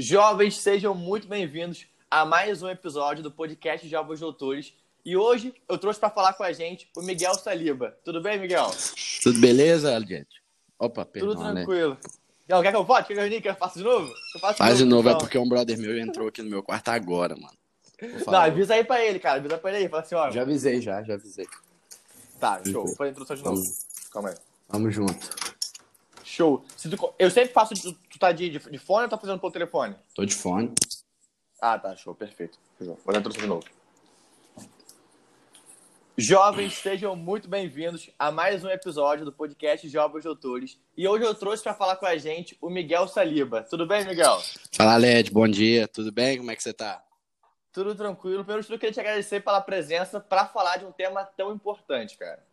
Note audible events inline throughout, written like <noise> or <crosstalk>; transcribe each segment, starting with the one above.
Jovens, sejam muito bem-vindos a mais um episódio do podcast Jovens Doutores. E hoje eu trouxe para falar com a gente o Miguel Saliba. Tudo bem, Miguel? Tudo beleza, gente? Opa, perdão, Tudo né? tranquilo. Miguel, quer que eu vote? Quer que eu reunique? Quer que eu faça de novo? Eu faço Faz de novo, é então. porque um brother meu entrou aqui no meu quarto agora, mano. Não, avisa aí pra ele, cara. Avisa pra ele aí. Fala assim, ó. Já avisei, já, já avisei. Tá, show. Vou fazer a introdução de novo. Calma aí. Vamos junto. Show. Se tu- Eu sempre faço. Tu tu tá de, de, fone ou tá fazendo pelo telefone? Tô de fone. Ah, tá, show, perfeito. Vou dar a introdução de novo. Jovens, sejam muito bem-vindos a mais um episódio do podcast Jovens Doutores. E hoje eu trouxe para falar com a gente o Miguel Saliba. Tudo bem, Miguel? Fala, Led, bom dia. Tudo bem? Como é que você tá? Tudo tranquilo. Primeiro de tudo, eu queria te agradecer pela presença para falar de um tema tão importante, cara.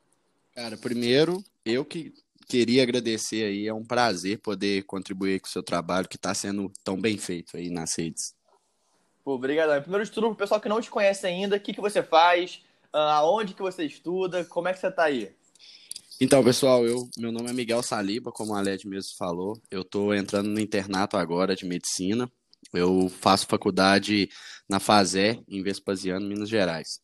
Cara, primeiro, eu que queria agradecer aí. É um prazer poder contribuir com o seu trabalho que tá sendo tão bem feito aí nas redes. Pô, obrigadão. Primeiro de tudo, pro pessoal que não te conhece ainda, o que, que você faz, Ah, aonde que você estuda, como é que você tá aí? Então, pessoal, eu, meu nome é Miguel Saliba, como a Led mesmo falou. Eu tô entrando no internato agora de medicina. Eu faço faculdade na FASé, em Vespasiano, Minas Gerais.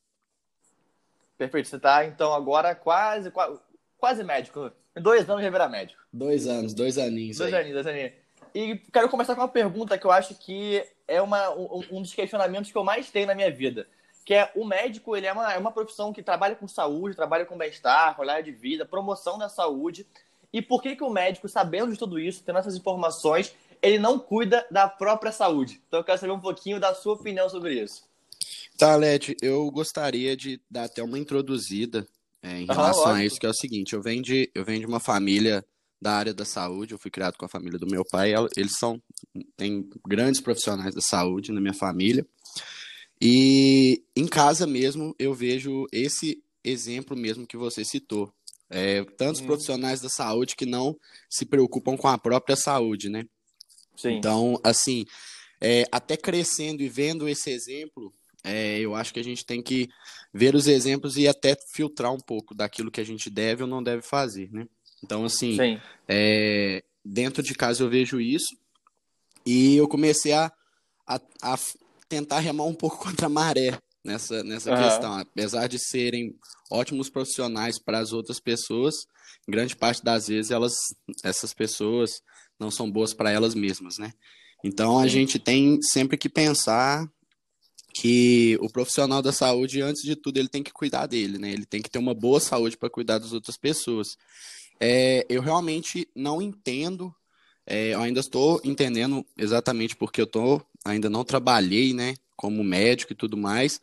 Perfeito. Você tá, então, agora quase, quase, quase médico. Dois anos já virar médico. Dois anos, dois aninhos Dois aí. aninhos, dois aninhos. E quero começar com uma pergunta que eu acho que é uma, um, um dos questionamentos que eu mais tenho na minha vida. Que é o médico, ele é uma, é uma profissão que trabalha com saúde, trabalha com bem-estar, qualidade de vida, promoção da saúde. E por que, que o médico, sabendo de tudo isso, tendo essas informações, ele não cuida da própria saúde? Então eu quero saber um pouquinho da sua opinião sobre isso. Tá, Led, eu gostaria de dar até uma introduzida é, em relação a lógico. isso, que é o seguinte, eu venho, de, eu venho de uma família da área da saúde, eu fui criado com a família do meu pai, eles são, tem grandes profissionais da saúde na minha família, e em casa mesmo eu vejo esse exemplo mesmo que você citou, é, tantos Uhum. profissionais da saúde que não se preocupam com a própria saúde, né? Sim. Então, assim, é, até crescendo e vendo esse exemplo, é, eu acho que a gente tem que ver os exemplos e até filtrar um pouco daquilo que a gente deve ou não deve fazer, né? Então, assim, Sim. é, dentro de casa eu vejo isso e eu comecei a, a, a tentar remar um pouco <laughs> contra a maré nessa, nessa Aham. questão. Apesar de serem ótimos profissionais para as outras pessoas, grande parte das vezes elas, essas pessoas não são boas para elas mesmas, né? Então a Sim. gente tem sempre que pensar que o profissional da saúde, antes de tudo, ele tem que cuidar dele, né? Ele tem que ter uma boa saúde para cuidar das outras pessoas. É, eu realmente não entendo, é, eu ainda estou entendendo exatamente porque eu tô, ainda não trabalhei, né, como médico e tudo mais,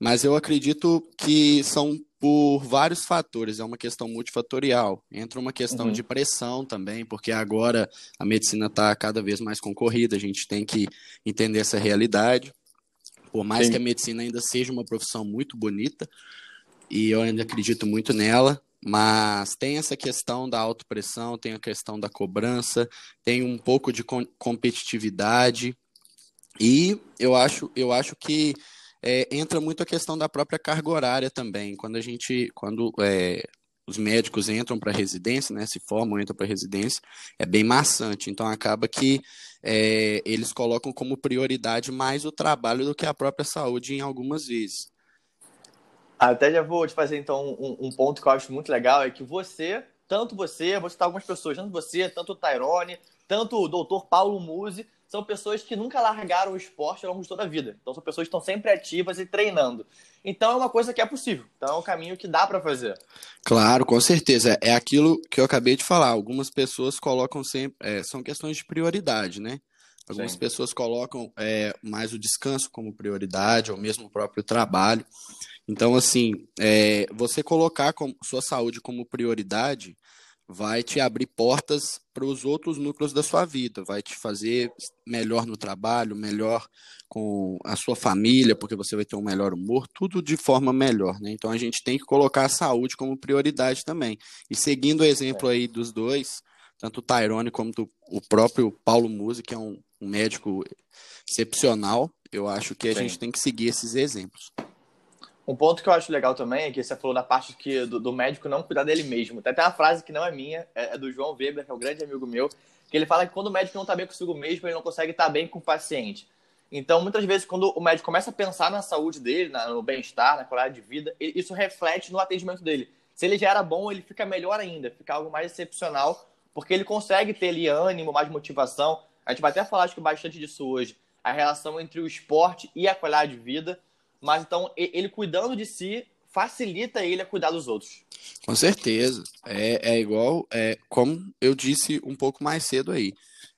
mas eu acredito que são por vários fatores, é uma questão multifatorial. Entra uma questão Uhum. de pressão também, porque agora a medicina está cada vez mais concorrida, a gente tem que entender essa realidade. Por mais Sim. que a medicina ainda seja uma profissão muito bonita, e eu ainda acredito muito nela, mas tem essa questão da autopressão, tem a questão da cobrança, tem um pouco de com- competitividade, e eu acho, eu acho que é, entra muito a questão da própria carga horária também. Quando a gente, quando é, os médicos entram para residência, né, se formam, entram para residência, é bem maçante. Então acaba que é, eles colocam como prioridade mais o trabalho do que a própria saúde em algumas vezes. Até já vou te fazer então um, um ponto que eu acho muito legal é que você, tanto você, vou citar algumas pessoas, tanto você, tanto o Tyrone, tanto o doutor Paulo Musi, são pessoas que nunca largaram o esporte ao longo de toda a vida. Então são pessoas que estão sempre ativas e treinando. Então é uma coisa que é possível. Então é um caminho que dá pra fazer. Claro, com certeza. É aquilo que eu acabei de falar. Algumas pessoas colocam sempre. é, são questões de prioridade, né? Algumas Sim. pessoas colocam é, mais o descanso como prioridade, ou mesmo o próprio trabalho. Então, assim, é, você colocar sua saúde como prioridade vai te abrir portas para os outros núcleos da sua vida, vai te fazer melhor no trabalho, melhor com a sua família, porque você vai ter um melhor humor, tudo de forma melhor, né? Então a gente tem que colocar a saúde como prioridade também. E seguindo o exemplo aí dos dois, tanto o Tyrone como do- o próprio Paulo Musi, que é um, um médico excepcional, eu acho que a Sim. gente tem que seguir esses exemplos. Um ponto que eu acho legal também é que você falou da parte que, do, do médico não cuidar dele mesmo. Tem até uma frase que não é minha, é, é do João Weber, que é um grande amigo meu, que ele fala que quando o médico não está bem consigo mesmo, ele não consegue estar tá bem com o paciente. Então, muitas vezes, quando o médico começa a pensar na saúde dele, no bem-estar, na qualidade de vida, isso reflete no atendimento dele. Se ele já era bom, ele fica melhor ainda, fica algo mais excepcional, porque ele consegue ter ali ânimo, mais motivação. A gente vai até falar acho que bastante disso hoje, a relação entre o esporte e a qualidade de vida. Mas então, ele cuidando de si, facilita ele a cuidar dos outros. Com certeza. É, é igual, é, como eu disse um pouco mais cedo aí.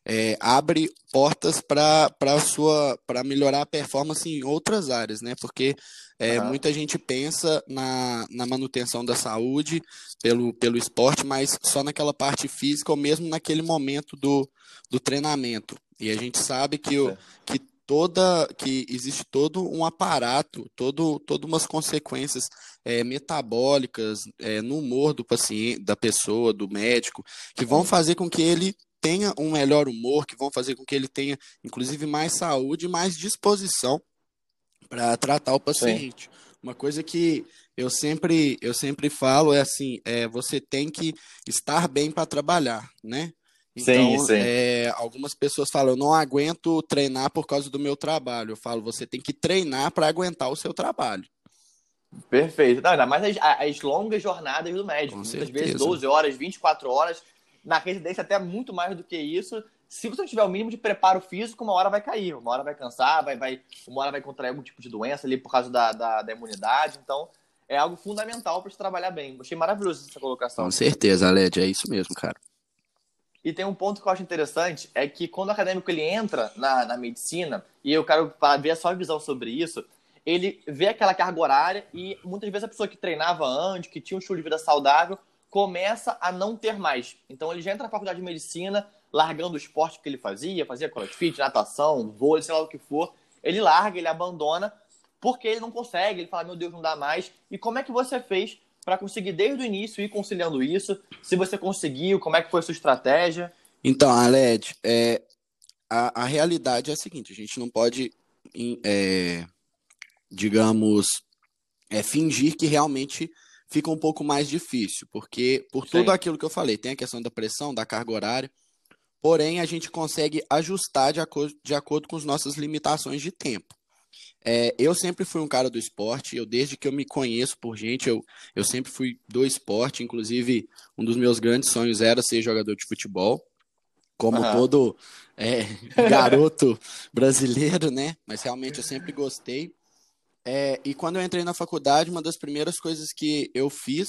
É, abre portas para sua para melhorar a performance em outras áreas, né? Porque é, uhum. muita gente pensa na, na manutenção da saúde pelo, pelo esporte, mas só naquela parte física ou mesmo naquele momento do, do treinamento. E a gente sabe que, o, que toda que existe todo um aparato, todo, todas umas consequências é, metabólicas é, no humor do paciente, da pessoa, do médico, que vão fazer com que ele tenha um melhor humor, que vão fazer com que ele tenha, inclusive, mais saúde e mais disposição para tratar o paciente. Sim. Uma coisa que eu sempre, eu sempre falo é assim, é, você tem que estar bem para trabalhar, né? Então, sim, sim. É, algumas pessoas falam, eu não aguento treinar por causa do meu trabalho. Eu falo, você tem que treinar para aguentar o seu trabalho. Perfeito. Não, ainda mais as, as longas jornadas do médico. Com Muitas certeza. vezes 12 horas, 24 horas. Na residência, até muito mais do que isso. Se você não tiver o mínimo de preparo físico, uma hora vai cair, uma hora vai cansar, vai, vai, uma hora vai contrair algum tipo de doença ali por causa da, da, da imunidade. Então, é algo fundamental para se trabalhar bem. Achei maravilhoso essa colocação. Com certeza, Aled, é isso mesmo, cara. E tem um ponto que eu acho interessante, é que quando o acadêmico ele entra na, na medicina, e eu quero ver a sua visão sobre isso, ele vê aquela carga horária e muitas vezes a pessoa que treinava antes, que tinha um estilo de vida saudável, começa a não ter mais. Então ele já entra na faculdade de medicina, largando o esporte que ele fazia, fazia crossfit, natação, vôlei, sei lá o que for. Ele larga, ele abandona, porque ele não consegue, ele fala, meu Deus, não dá mais. E como é que você fez para conseguir desde o início ir conciliando isso? Se você conseguiu, como é que foi a sua estratégia? Então, Aled, é, a, a realidade é a seguinte, a gente não pode, é, digamos, é, fingir que realmente fica um pouco mais difícil, porque por Sim. tudo aquilo que eu falei, tem a questão da pressão, da carga horária, porém a gente consegue ajustar de acordo, de acordo com as nossas limitações de tempo. É, eu sempre fui um cara do esporte, eu desde que eu me conheço por gente, eu, eu sempre fui do esporte, inclusive um dos meus grandes sonhos era ser jogador de futebol, como uhum. todo é, <laughs> garoto brasileiro, né? Mas realmente eu sempre gostei. É, e quando eu entrei na faculdade, uma das primeiras coisas que eu fiz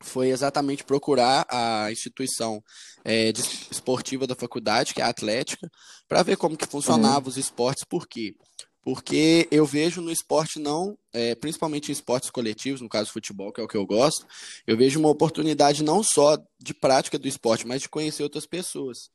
foi exatamente procurar a instituição é, esportiva da faculdade, que é a Atlética, para ver como que funcionava uhum. os esportes, por quê? Porque eu vejo no esporte não, é, principalmente em esportes coletivos, no caso futebol, que é o que eu gosto, eu vejo uma oportunidade não só de prática do esporte, mas de conhecer outras pessoas.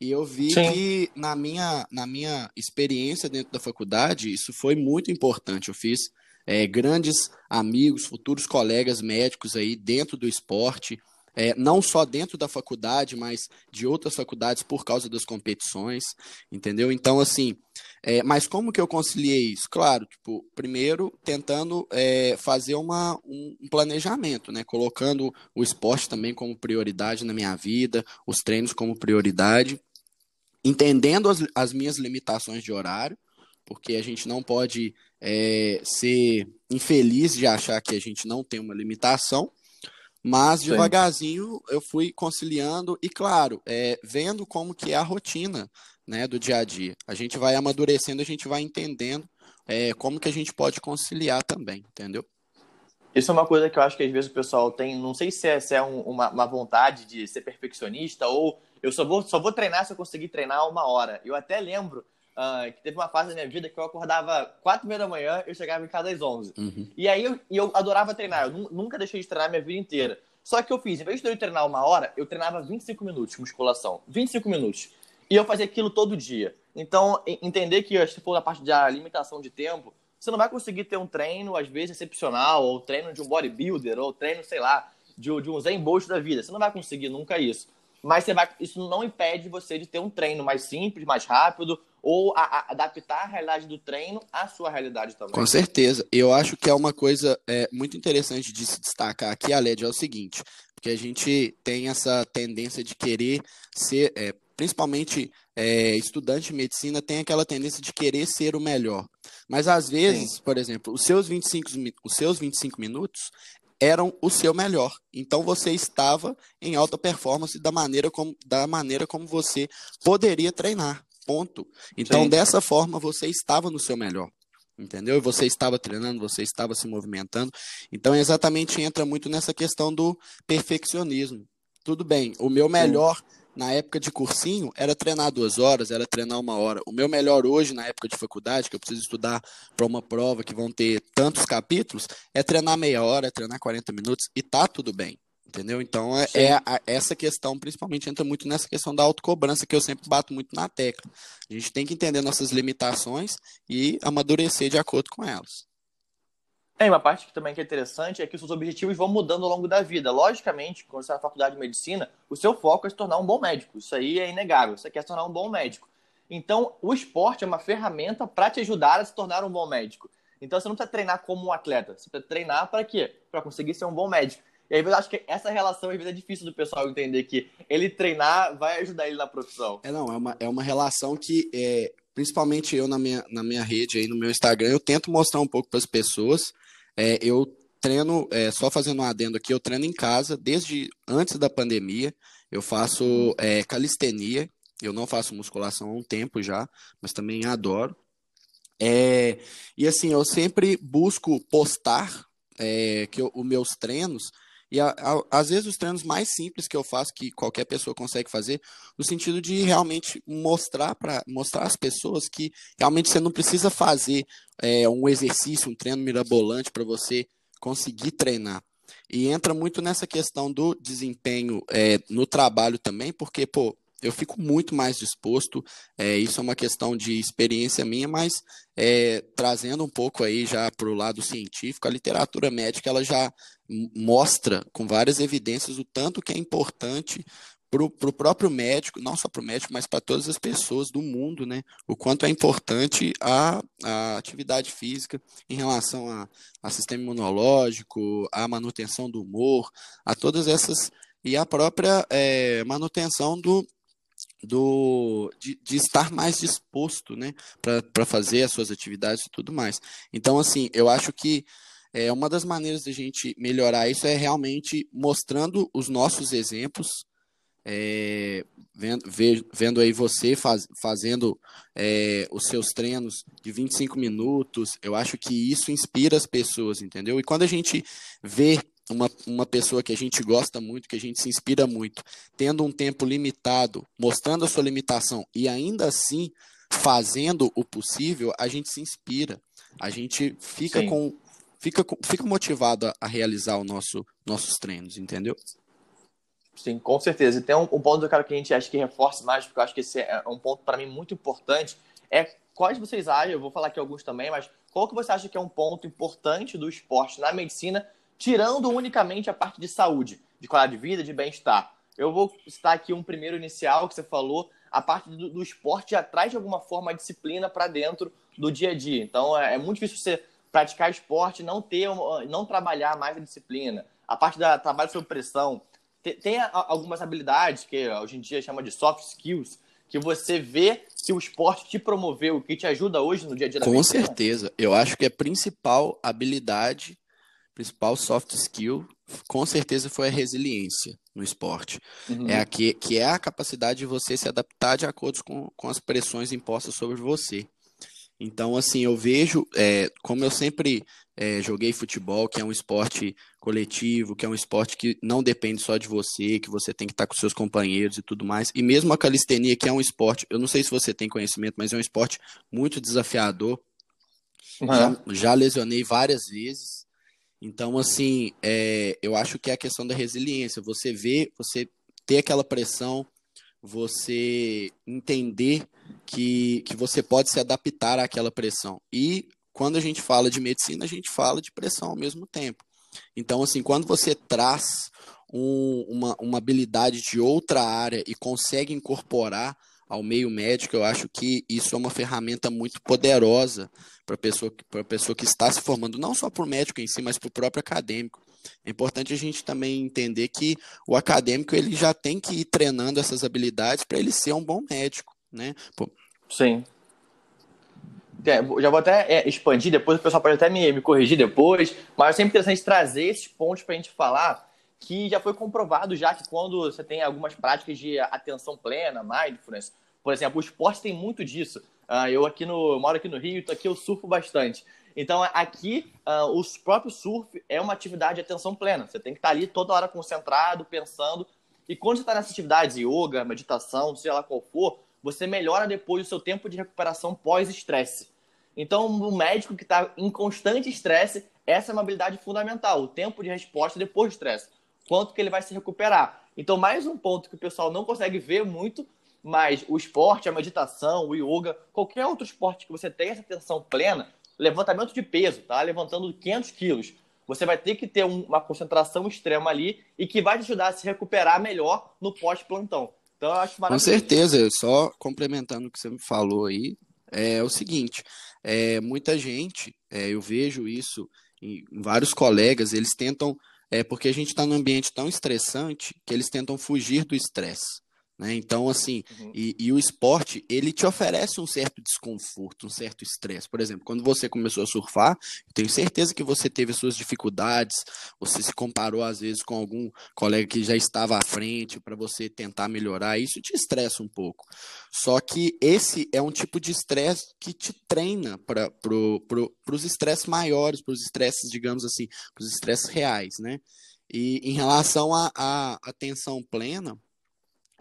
E eu vi Sim. que na minha, na minha experiência dentro da faculdade, isso foi muito importante. Eu fiz é, grandes amigos, futuros colegas médicos aí dentro do esporte, é, não só dentro da faculdade, mas de outras faculdades por causa das competições, entendeu? Então, assim, é, mas como que eu conciliei isso? Claro, tipo, primeiro tentando é, fazer uma, um, planejamento, né? Colocando o esporte também como prioridade na minha vida, os treinos como prioridade, entendendo as, as minhas limitações de horário, porque a gente não pode é, ser infeliz de achar que a gente não tem uma limitação, mas devagarzinho eu fui conciliando e, claro, é, vendo como que é a rotina né, do dia a dia. A gente vai amadurecendo, a gente vai entendendo é, como que a gente pode conciliar também, entendeu? Isso é uma coisa que eu acho que às vezes o pessoal tem, não sei se é, se é um, uma, uma, vontade de ser perfeccionista ou eu só vou, só vou treinar se eu conseguir treinar uma hora. Eu até lembro uh, que teve uma fase da minha vida que eu acordava quatro e meia da manhã eu chegava em casa às onze. Uhum. E aí eu, eu adorava treinar, eu nunca deixei de treinar minha vida inteira. Só que eu fiz, em vez de eu treinar uma hora, eu treinava 25 minutos de musculação. 25 minutos. E eu fazia aquilo todo dia. Então, entender que se for na parte da limitação de tempo, você não vai conseguir ter um treino, às vezes, excepcional, ou treino de um bodybuilder, ou treino, sei lá, de, de um Zen Bolt da vida. Você não vai conseguir nunca isso. Mas você vai, isso não impede você de ter um treino mais simples, mais rápido, ou a, a, adaptar a realidade do treino à sua realidade também. Com certeza. Eu acho que é uma coisa é, muito interessante de se destacar aqui, Aled, é o seguinte, porque a gente tem essa tendência de querer ser, é, principalmente é, estudante de medicina, tem aquela tendência de querer ser o melhor. Mas às vezes, Sim. por exemplo, os seus 25, os seus 25 minutos eram o seu melhor. Então você estava em alta performance da maneira como, da maneira como você poderia treinar. Ponto. Então, Sim. dessa forma, você estava no seu melhor. Entendeu? E você estava treinando, você estava se movimentando. Então, exatamente entra muito nessa questão do perfeccionismo. Tudo bem, o meu melhor Sim na época de cursinho, era treinar duas horas, era treinar uma hora. O meu melhor hoje, na época de faculdade, que eu preciso estudar para uma prova que vão ter tantos capítulos, é treinar meia hora, é treinar 40 minutos e tá tudo bem. Entendeu? Então, é, é a, essa questão, principalmente, entra muito nessa questão da autocobrança, que eu sempre bato muito na tecla. A gente tem que entender nossas limitações e amadurecer de acordo com elas. Tem uma parte que também que é interessante é que os seus objetivos vão mudando ao longo da vida. Logicamente, quando você está na faculdade de medicina, o seu foco é se tornar um bom médico. Isso aí é inegável. Você quer se tornar um bom médico. Então, o esporte é uma ferramenta para te ajudar a se tornar um bom médico. Então, você não precisa treinar como um atleta. Você precisa treinar para quê? Para conseguir ser um bom médico. E aí eu acho que essa relação às vezes é difícil do pessoal entender que ele treinar vai ajudar ele na profissão. É, não, é uma, é uma relação que, é, principalmente eu na minha, na minha rede, aí no meu Instagram, eu tento mostrar um pouco para as pessoas é, eu treino, é, só fazendo um adendo aqui, eu treino em casa desde antes da pandemia. Eu faço é, calistenia, eu não faço musculação há um tempo já, mas também adoro. É, e assim, eu sempre busco postar é, que os meus treinos e a, a, às vezes os treinos mais simples que eu faço, que qualquer pessoa consegue fazer, no sentido de realmente mostrar para mostrar às pessoas que realmente você não precisa fazer é, um exercício, um treino mirabolante para você conseguir treinar. E entra muito nessa questão do desempenho é, no trabalho também, porque, pô, eu fico muito mais disposto. É, isso é uma questão de experiência minha, mas é, trazendo um pouco aí já para o lado científico, a literatura médica ela já mostra com várias evidências o tanto que é importante para o próprio médico, não só para o médico, mas para todas as pessoas do mundo, né? O quanto é importante a, a atividade física em relação a, a sistema imunológico, a manutenção do humor, a todas essas e a própria é, manutenção do, do de, de, estar mais disposto, né, para fazer as suas atividades e tudo mais. Então, assim, eu acho que é, uma das maneiras de a gente melhorar isso é realmente mostrando os nossos exemplos, é, vendo, vendo aí você faz, fazendo é, os seus treinos de 25 minutos, eu acho que isso inspira as pessoas, entendeu? E quando a gente vê uma, uma pessoa que a gente gosta muito, que a gente se inspira muito, tendo um tempo limitado, mostrando a sua limitação e ainda assim fazendo o possível, a gente se inspira. A gente fica Sim. com fica, fica motivado a, a realizar o nosso, nossos treinos, entendeu? Sim, com certeza. E tem um, um ponto, cara, que a gente acha que reforça mais, porque eu acho que esse é um ponto para mim muito importante, é quais vocês acham, eu vou falar aqui alguns também, mas qual que você acha que é um ponto importante do esporte na medicina tirando unicamente a parte de saúde, de qualidade de vida, de bem-estar. Eu vou citar aqui um primeiro inicial que você falou, a parte do, do esporte traz de alguma forma a disciplina para dentro do dia a dia. Então é, é, muito difícil você praticar esporte, não ter, não trabalhar mais a disciplina. A parte da trabalho sob pressão tem, tem algumas habilidades que hoje em dia chama de soft skills que você vê que o esporte te promoveu, que te ajuda hoje no dia a dia. Com certeza, eu acho que a principal habilidade principal soft skill com certeza foi a resiliência no esporte. Uhum. É a que, que é a capacidade de você se adaptar de acordo com, com as pressões impostas sobre você. Então, assim, eu vejo, é, como eu sempre é, joguei futebol, que é um esporte coletivo, que é um esporte que não depende só de você, que você tem que estar com seus companheiros e tudo mais. E mesmo a calistenia, que é um esporte, eu não sei se você tem conhecimento, mas é um esporte muito desafiador. Uhum. Já, já lesionei várias vezes. Então, assim, é, eu acho que é a questão da resiliência. Você vê, você ter aquela pressão, você entender que, que você pode se adaptar àquela pressão. E quando a gente fala de medicina, a gente fala de pressão ao mesmo tempo. Então, assim, quando você traz um, uma, uma habilidade de outra área e consegue incorporar ao meio médico, eu acho que isso é uma ferramenta muito poderosa para a pessoa, pessoa que está se formando, não só para o médico em si, mas para o próprio acadêmico. É importante a gente também entender que o acadêmico ele já tem que ir treinando essas habilidades para ele ser um bom médico, né? Pô. Sim. É, já vou até é, expandir depois, o pessoal pode até me, me corrigir depois, mas é sempre interessante trazer esses pontos para a gente falar, que já foi comprovado já que quando você tem algumas práticas de atenção plena, mindfulness, por exemplo, o esporte tem muito disso. Uh, eu aqui no eu moro aqui no Rio, então aqui eu surfo bastante. Então aqui uh, o próprio surf é uma atividade de atenção plena. Você tem que estar ali toda hora concentrado, pensando. E quando você está nessa atividade, yoga, meditação, seja lá qual for, você melhora depois o seu tempo de recuperação pós-estresse. Então, o médico que está em constante estresse, essa é uma habilidade fundamental, o tempo de resposta depois do estresse. Quanto que ele vai se recuperar. Então, mais um ponto que o pessoal não consegue ver muito, mas o esporte, a meditação, o yoga, qualquer outro esporte que você tenha essa atenção plena, levantamento de peso, tá? Levantando 500 quilos. Você vai ter que ter uma concentração extrema ali e que vai te ajudar a se recuperar melhor no pós-plantão. Então, eu acho maravilhoso. Com certeza, só complementando o que você me falou aí, é o seguinte: é, muita gente, é, eu vejo isso em, vários colegas, eles tentam, é, porque a gente está num ambiente tão estressante que eles tentam fugir do estresse. Né? Então, assim, uhum. e, e, o esporte, ele te oferece um certo desconforto, um certo estresse. Por exemplo, quando você começou a surfar, eu tenho certeza que você teve suas dificuldades, você se comparou às vezes com algum colega que já estava à frente para você tentar melhorar, isso te estressa um pouco. Só que esse é um tipo de estresse que te treina para pro, pro, os estresses maiores, para os estresses, digamos assim, para os estresses reais, né? E em relação à atenção plena,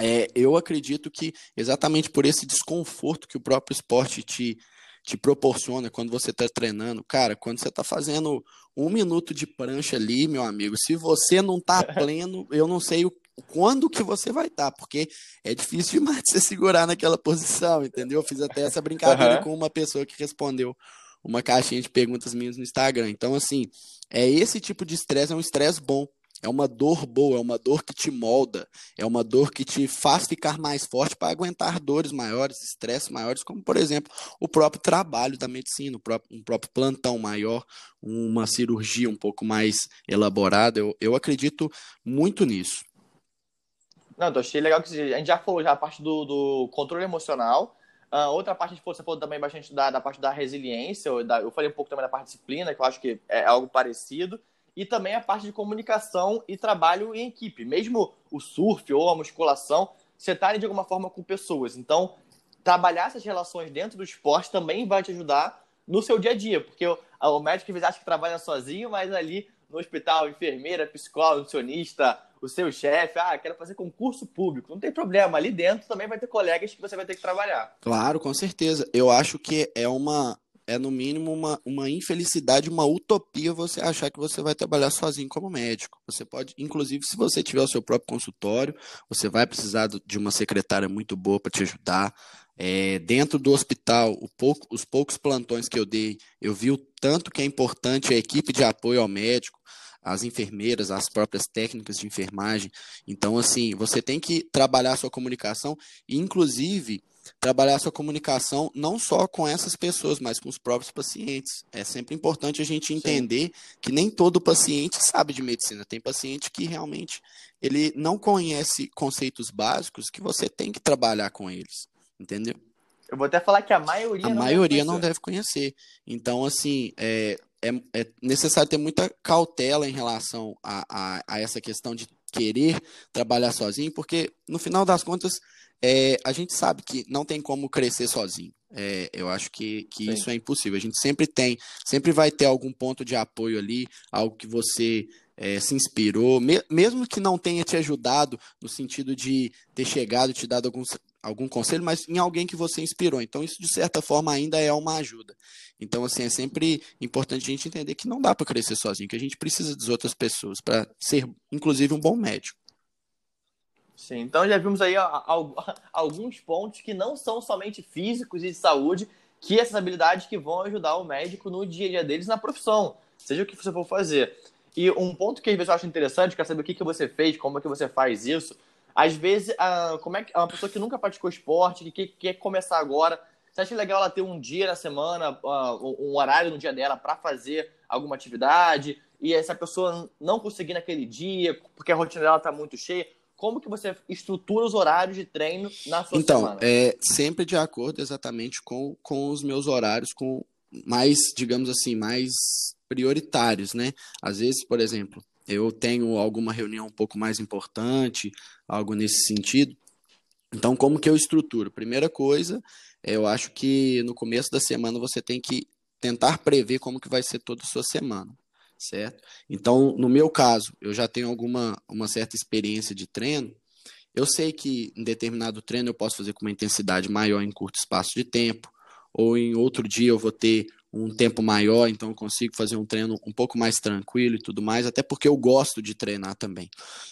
é, eu acredito que exatamente por esse desconforto que o próprio esporte te, te proporciona quando você está treinando, cara, quando você está fazendo um minuto de prancha ali, meu amigo, se você não está <laughs> pleno, eu não sei o, quando que você vai estar, tá, porque é difícil demais de <laughs> você segurar naquela posição, entendeu? Eu fiz até essa brincadeira uhum. com uma pessoa que respondeu uma caixinha de perguntas minhas no Instagram. Então, assim, é esse tipo de estresse, é um estresse bom. É uma dor boa, é uma dor que te molda, é uma dor que te faz ficar mais forte para aguentar dores maiores, estresses maiores, como, por exemplo, o próprio trabalho da medicina, o próprio, um próprio plantão maior, uma cirurgia um pouco mais elaborada. Eu, eu acredito muito nisso. Não, eu achei legal que a gente já falou já a parte do, do controle emocional. Uh, outra parte, de você falou também bastante da, da parte da resiliência, eu, da, eu falei um pouco também da parte disciplina, que eu acho que é algo parecido e também a parte de comunicação e trabalho em equipe. Mesmo o surf ou a musculação, você está de alguma forma com pessoas. Então, trabalhar essas relações dentro do esporte também vai te ajudar no seu dia a dia, porque o, médico vezes acha que trabalha sozinho, mas ali no hospital, enfermeira, psicólogo, nutricionista, o seu chefe, ah, quero fazer concurso público. Não tem problema, ali dentro também vai ter colegas que você vai ter que trabalhar. Claro, com certeza. Eu acho que é uma é no mínimo uma, uma infelicidade, uma utopia você achar que você vai trabalhar sozinho como médico. Você pode, inclusive, se você tiver o seu próprio consultório, você vai precisar de uma secretária muito boa para te ajudar. É, dentro do hospital, pouco, os poucos plantões que eu dei, eu vi o tanto que é importante a equipe de apoio ao médico, as enfermeiras, as próprias técnicas de enfermagem. Então, assim, você tem que trabalhar a sua comunicação, inclusive trabalhar sua comunicação não só com essas pessoas, mas com os próprios pacientes. É sempre importante a gente entender Sim. que nem todo paciente sabe de medicina. Tem paciente que realmente ele não conhece conceitos básicos que você tem que trabalhar com eles, entendeu? Eu vou até falar que a maioria a não maioria deve não deve conhecer. Então, assim, é, é, é necessário ter muita cautela em relação a, a, a essa questão de querer trabalhar sozinho, porque no final das contas é, a gente sabe que não tem como crescer sozinho. É, eu acho que, que isso é impossível. A gente sempre tem, sempre vai ter algum ponto de apoio ali, algo que você é, se inspirou, me, mesmo que não tenha te ajudado no sentido de ter chegado, te dado alguns, algum conselho, mas em alguém que você inspirou. Então, isso de certa forma ainda é uma ajuda. Então, assim, é sempre importante a gente entender que não dá para crescer sozinho, que a gente precisa das outras pessoas para ser, inclusive, um bom médico. Sim, então já vimos aí <laughs> alguns pontos que não são somente físicos e de saúde, que essas habilidades que vão ajudar o médico no dia a dia deles na profissão, seja o que você for fazer. E um ponto que às vezes eu acho interessante, quer saber o que, que você fez, como é que você faz isso. Às vezes, como é que uma pessoa que nunca praticou esporte, que quer começar agora, você acha legal ela ter um dia na semana, um horário no dia dela para fazer alguma atividade? e essa pessoa não conseguir naquele dia, porque a rotina dela está muito cheia, como que você estrutura os horários de treino na sua então, semana? Então, é sempre de acordo exatamente com, com os meus horários, com mais, digamos assim, mais prioritários, né? Às vezes, por exemplo, eu tenho alguma reunião um pouco mais importante, algo nesse sentido. Então, como que eu estruturo? Primeira coisa, eu acho que no começo da semana você tem que tentar prever como que vai ser toda a sua semana certo? Então, no meu caso, eu já tenho alguma uma certa experiência de treino. Eu sei que em determinado treino eu posso fazer com uma intensidade maior em curto espaço de tempo, ou em outro dia eu vou ter um tempo maior, então eu consigo fazer um treino um pouco mais tranquilo e tudo mais, até porque eu gosto de treinar também.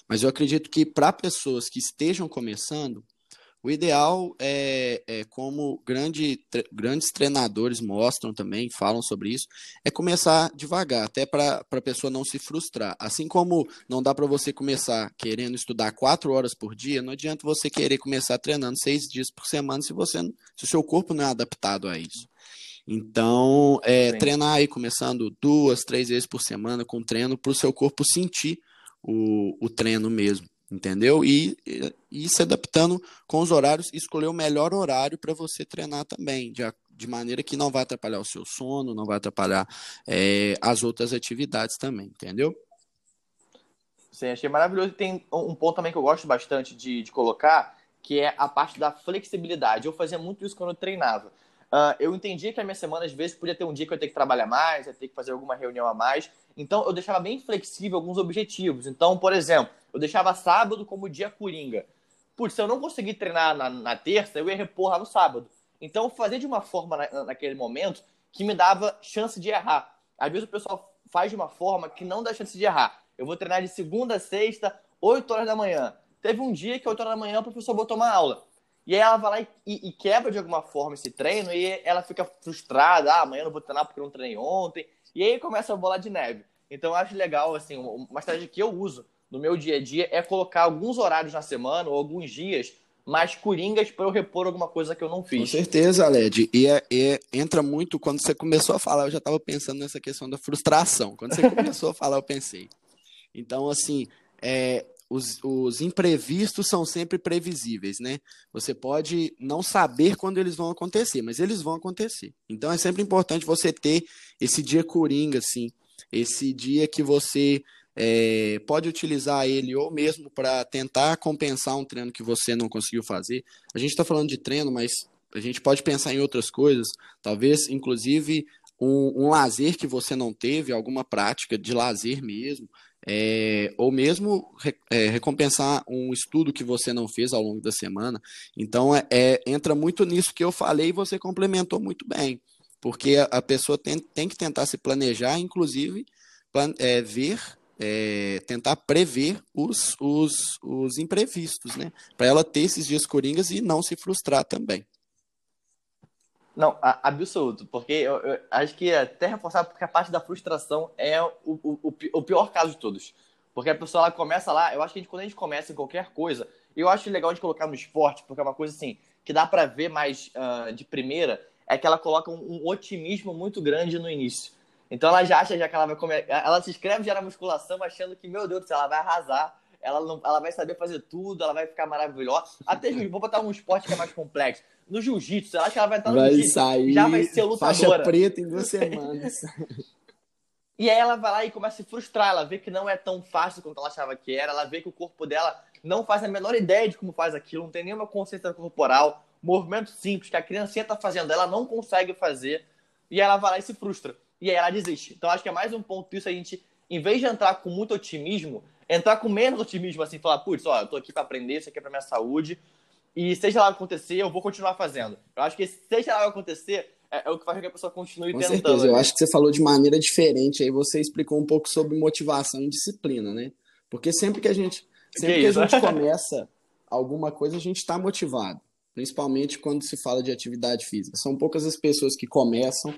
Mas eu acredito que para pessoas que estejam começando, o ideal é, é como grande, tre grandes treinadores mostram também, falam sobre isso, é começar devagar, até para a pessoa não se frustrar. Assim como não dá para você começar querendo estudar quatro horas por dia, não adianta você querer começar treinando seis dias por semana se você se o seu corpo não é adaptado a isso. Então, é, treinar aí, começando duas, três vezes por semana com treino, para o seu corpo sentir o, o treino mesmo entendeu? E, e, se adaptando com os horários, escolher o melhor horário para você treinar também, de, de maneira que não vai atrapalhar o seu sono, não vai atrapalhar é, as outras atividades também, entendeu? Sim, achei maravilhoso. Tem um ponto também que eu gosto bastante de, de colocar, que é a parte da flexibilidade. Eu fazia muito isso quando eu treinava. Uh, eu entendia que a minha semana, às vezes, podia ter um dia que eu ia ter que trabalhar mais, ia ter que fazer alguma reunião a mais. Então, eu deixava bem flexível alguns objetivos. Então, por exemplo, eu deixava sábado como dia coringa. Putz, se eu não conseguir treinar na, na terça, eu ia repor lá no sábado. Então, eu fazia de uma forma na, naquele momento que me dava chance de errar. Às vezes o pessoal faz de uma forma que não dá chance de errar. Eu vou treinar de segunda a sexta, 8 horas da manhã. Teve um dia que 8 horas da manhã o professor botou uma aula. E aí ela vai lá e, e, quebra de alguma forma esse treino e ela fica frustrada. Ah, amanhã eu não vou treinar porque eu não treinei ontem. E aí começa a bola de neve. Então eu acho legal, assim, uma estratégia que eu uso no meu dia a dia é colocar alguns horários na semana ou alguns dias mais coringas para eu repor alguma coisa que eu não fiz. Com certeza, Led. E, é, é, entra muito quando você começou a falar, eu já estava pensando nessa questão da frustração. Quando você <laughs> começou a falar, eu pensei. Então, assim, é, os, os imprevistos são sempre previsíveis, né? Você pode não saber quando eles vão acontecer, mas eles vão acontecer. Então é sempre importante você ter esse dia coringa, assim, esse dia que você é, pode utilizar ele ou mesmo para tentar compensar um treino que você não conseguiu fazer. A gente está falando de treino, mas a gente pode pensar em outras coisas, talvez inclusive um, um lazer que você não teve, alguma prática de lazer mesmo é, ou mesmo é, recompensar um estudo que você não fez ao longo da semana. Então, é, é, entra muito nisso que eu falei e você complementou muito bem, porque a, a pessoa tem, tem, que tentar se planejar, inclusive plan, é, ver, é, tentar prever os, os, os imprevistos, né? Para ela ter esses dias coringas e não se frustrar também. Não, absoluto, porque eu, eu, acho que até reforçar porque a parte da frustração é o, o, o, pior caso de todos. Porque a pessoa ela começa lá, eu acho que a gente, quando a gente começa em qualquer coisa, eu acho legal de colocar no esporte, porque é uma coisa assim, que dá para ver mais uh, de primeira, é que ela coloca um, um, otimismo muito grande no início. Então ela já acha já que ela vai comer, ela se inscreve já na musculação achando que, meu Deus do céu, ela vai arrasar, ela, não, ela vai saber fazer tudo, ela vai ficar maravilhosa. Até vou botar um esporte que é mais complexo no jiu-jitsu. Ela acha que ela vai entrar no jiu-jitsu. Sair já vai ser lutadora. Faixa preta em duas semanas. <laughs> e aí ela vai lá e começa a se frustrar. Ela vê que não é tão fácil quanto ela achava que era. Ela vê que o corpo dela não faz a menor ideia de como faz aquilo, não tem nenhuma consciência corporal, movimento simples que a criancinha tá fazendo, ela não consegue fazer. E ela vai lá e se frustra. E aí ela desiste. Então acho que é mais um ponto disso a gente, em vez de entrar com muito otimismo, entrar com menos otimismo, assim, falar, putz, ó, eu tô aqui para aprender, isso aqui é pra minha saúde, e seja lá o que acontecer, eu vou continuar fazendo. Eu acho que seja lá o que acontecer, é, é o que faz com que a pessoa continue com tentando. Certeza. Né? Eu acho que você falou de maneira diferente, aí você explicou um pouco sobre motivação e disciplina, né? Porque sempre que a gente, sempre que, que a gente <laughs> começa alguma coisa, a gente está motivado. Principalmente quando se fala de atividade física. São poucas as pessoas que começam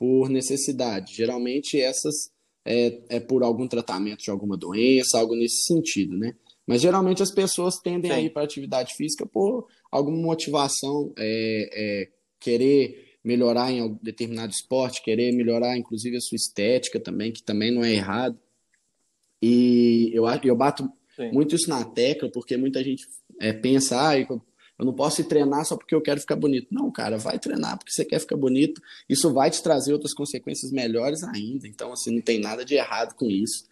por necessidade. Geralmente essas é, é por algum tratamento de alguma doença, algo nesse sentido, né? Mas geralmente as pessoas tendem Sim. a ir para atividade física por alguma motivação, é, é, querer melhorar em determinado esporte, querer melhorar inclusive a sua estética também, que também não é errado. E eu, eu bato Sim. muito isso na tecla, porque muita gente é, pensa, ah, eu não posso ir treinar só porque eu quero ficar bonito. Não, cara, vai treinar porque você quer ficar bonito. Isso vai te trazer outras consequências melhores ainda. Então, assim, não tem nada de errado com isso.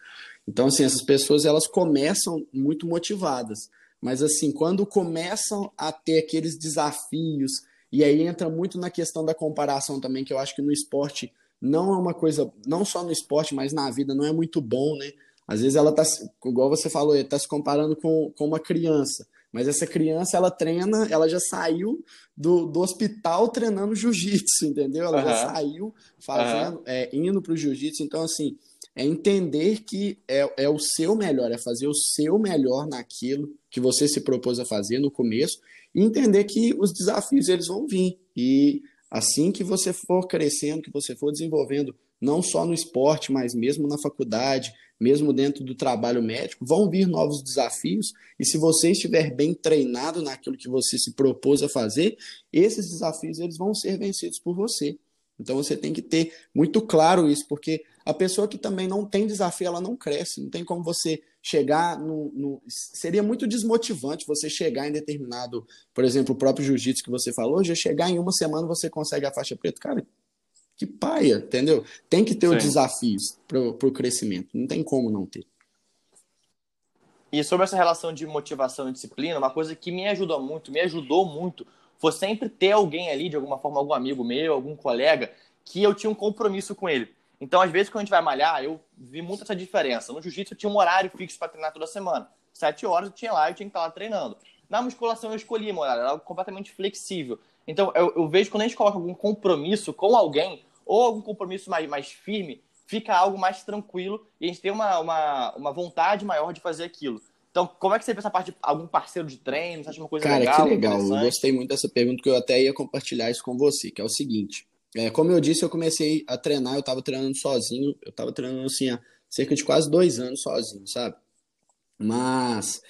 Então, assim, essas pessoas, elas começam muito motivadas. Mas, assim, quando começam a ter aqueles desafios, e aí entra muito na questão da comparação também, que eu acho que no esporte não é uma coisa, não só no esporte, mas na vida, não é muito bom, né? Às vezes ela tá, igual você falou, está se comparando com, com uma criança. Mas essa criança, ela treina, ela já saiu do, do hospital treinando jiu-jitsu, entendeu? Ela uhum. já saiu fazendo, uhum. é, indo para o jiu-jitsu. Então, assim, é entender que é, é o seu melhor, é fazer o seu melhor naquilo que você se propôs a fazer no começo e entender que os desafios eles vão vir. E assim que você for crescendo, que você for desenvolvendo, não só no esporte, mas mesmo na faculdade, mesmo dentro do trabalho médico, vão vir novos desafios, e se você estiver bem treinado naquilo que você se propôs a fazer, esses desafios eles vão ser vencidos por você. Então você tem que ter muito claro isso, porque a pessoa que também não tem desafio, ela não cresce. Não tem como você chegar no, no, Seria muito desmotivante você chegar em determinado, por exemplo, o próprio jiu-jitsu que você falou, já chegar em uma semana você consegue a faixa preta. Cara, que paia, entendeu? Tem que ter Sim. os desafios para o crescimento. Não tem como não ter. E sobre essa relação de motivação e disciplina, uma coisa que me ajudou muito, me ajudou muito, foi sempre ter alguém ali, de alguma forma, algum amigo meu, algum colega, que eu tinha um compromisso com ele. Então, às vezes, quando a gente vai malhar, eu vi muito essa diferença. No jiu-jitsu, eu tinha um horário fixo para treinar toda semana. Sete horas eu tinha lá, eu tinha que estar lá treinando. Na musculação, eu escolhi meu horário, era completamente flexível. Então, eu, eu vejo quando a gente coloca algum compromisso com alguém, ou algum compromisso mais, mais firme, fica algo mais tranquilo e a gente tem uma, uma, uma vontade maior de fazer aquilo. Então, como é que você vê essa parte de algum parceiro de treino? Você acha uma coisa Cara, legal? Cara, que legal. Eu gostei muito dessa pergunta, que eu até ia compartilhar isso com você, que é o seguinte. É, como eu disse, eu comecei a treinar, eu estava treinando sozinho, eu estava treinando assim há cerca de quase dois anos sozinho, sabe? Mas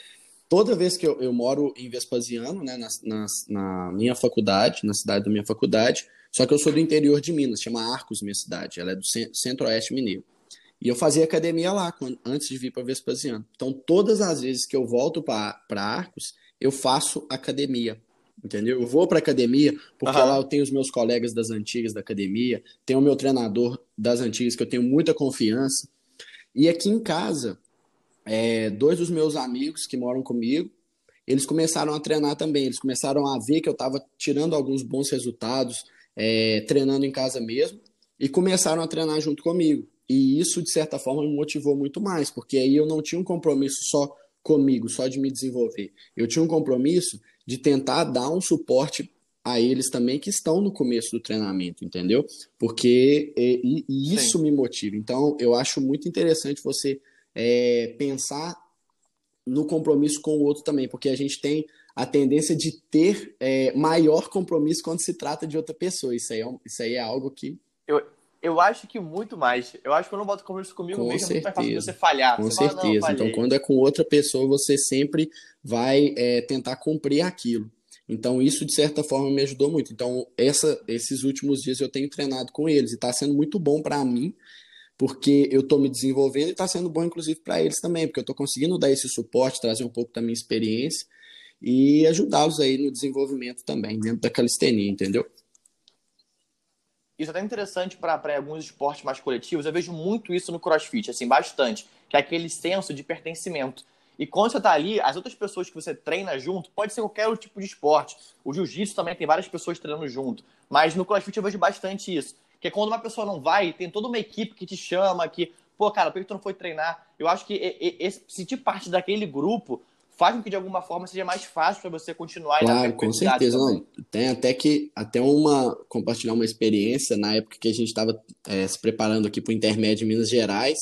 toda vez que eu, eu moro em Vespasiano, né, na, na, na minha faculdade, na cidade da minha faculdade, só que eu sou do interior de Minas, chama Arcos, minha cidade. Ela é do centro-oeste mineiro. E eu fazia academia lá quando, antes de vir para Vespasiano. Então, todas as vezes que eu volto para Arcos, eu faço academia. Entendeu? Eu vou para academia porque uhum. lá eu tenho os meus colegas das antigas da academia, tenho o meu treinador das antigas que eu tenho muita confiança. E aqui em casa, é, dois dos meus amigos que moram comigo, eles começaram a treinar também. Eles começaram a ver que eu estava tirando alguns bons resultados, é, treinando em casa mesmo, e começaram a treinar junto comigo. E isso, de certa forma, me motivou muito mais, porque aí eu não tinha um compromisso só comigo, só de me desenvolver. Eu tinha um compromisso de tentar dar um suporte a eles também que estão no começo do treinamento, entendeu? Porque e, e isso Sim. me motiva. Então, eu acho muito interessante você é, pensar no compromisso com o outro também, porque a gente tem a tendência de ter é, maior compromisso quando se trata de outra pessoa. Isso aí é, isso aí é algo que. Eu, eu acho que muito mais. Eu acho que quando eu boto compromisso comigo com mesmo, certeza. é muito mais fácil você falhar. Com você certeza. Fala, então, quando é com outra pessoa, você sempre vai é, tentar cumprir aquilo. Então, isso, de certa forma, me ajudou muito. Então, essa, esses últimos dias eu tenho treinado com eles e está sendo muito bom para mim, porque eu estou me desenvolvendo e está sendo bom, inclusive, para eles também, porque eu estou conseguindo dar esse suporte, trazer um pouco da minha experiência e ajudá-los aí no desenvolvimento também, dentro da calistenia, entendeu? Isso é até interessante para alguns esportes mais coletivos. Eu vejo muito isso no crossfit, assim, bastante. Que é aquele senso de pertencimento. E quando você está ali, as outras pessoas que você treina junto, pode ser qualquer outro tipo de esporte. O jiu-jitsu também tem várias pessoas treinando junto. Mas no crossfit eu vejo bastante isso. Que é quando uma pessoa não vai, tem toda uma equipe que te chama, que, pô, cara, por que tu não foi treinar? Eu acho que esse, sentir parte daquele grupo faz com que de alguma forma seja mais fácil para você continuar. Claro, com certeza. Não. Tem até que até uma compartilhar uma experiência na época que a gente estava é, se preparando aqui para o intermédio em Minas Gerais.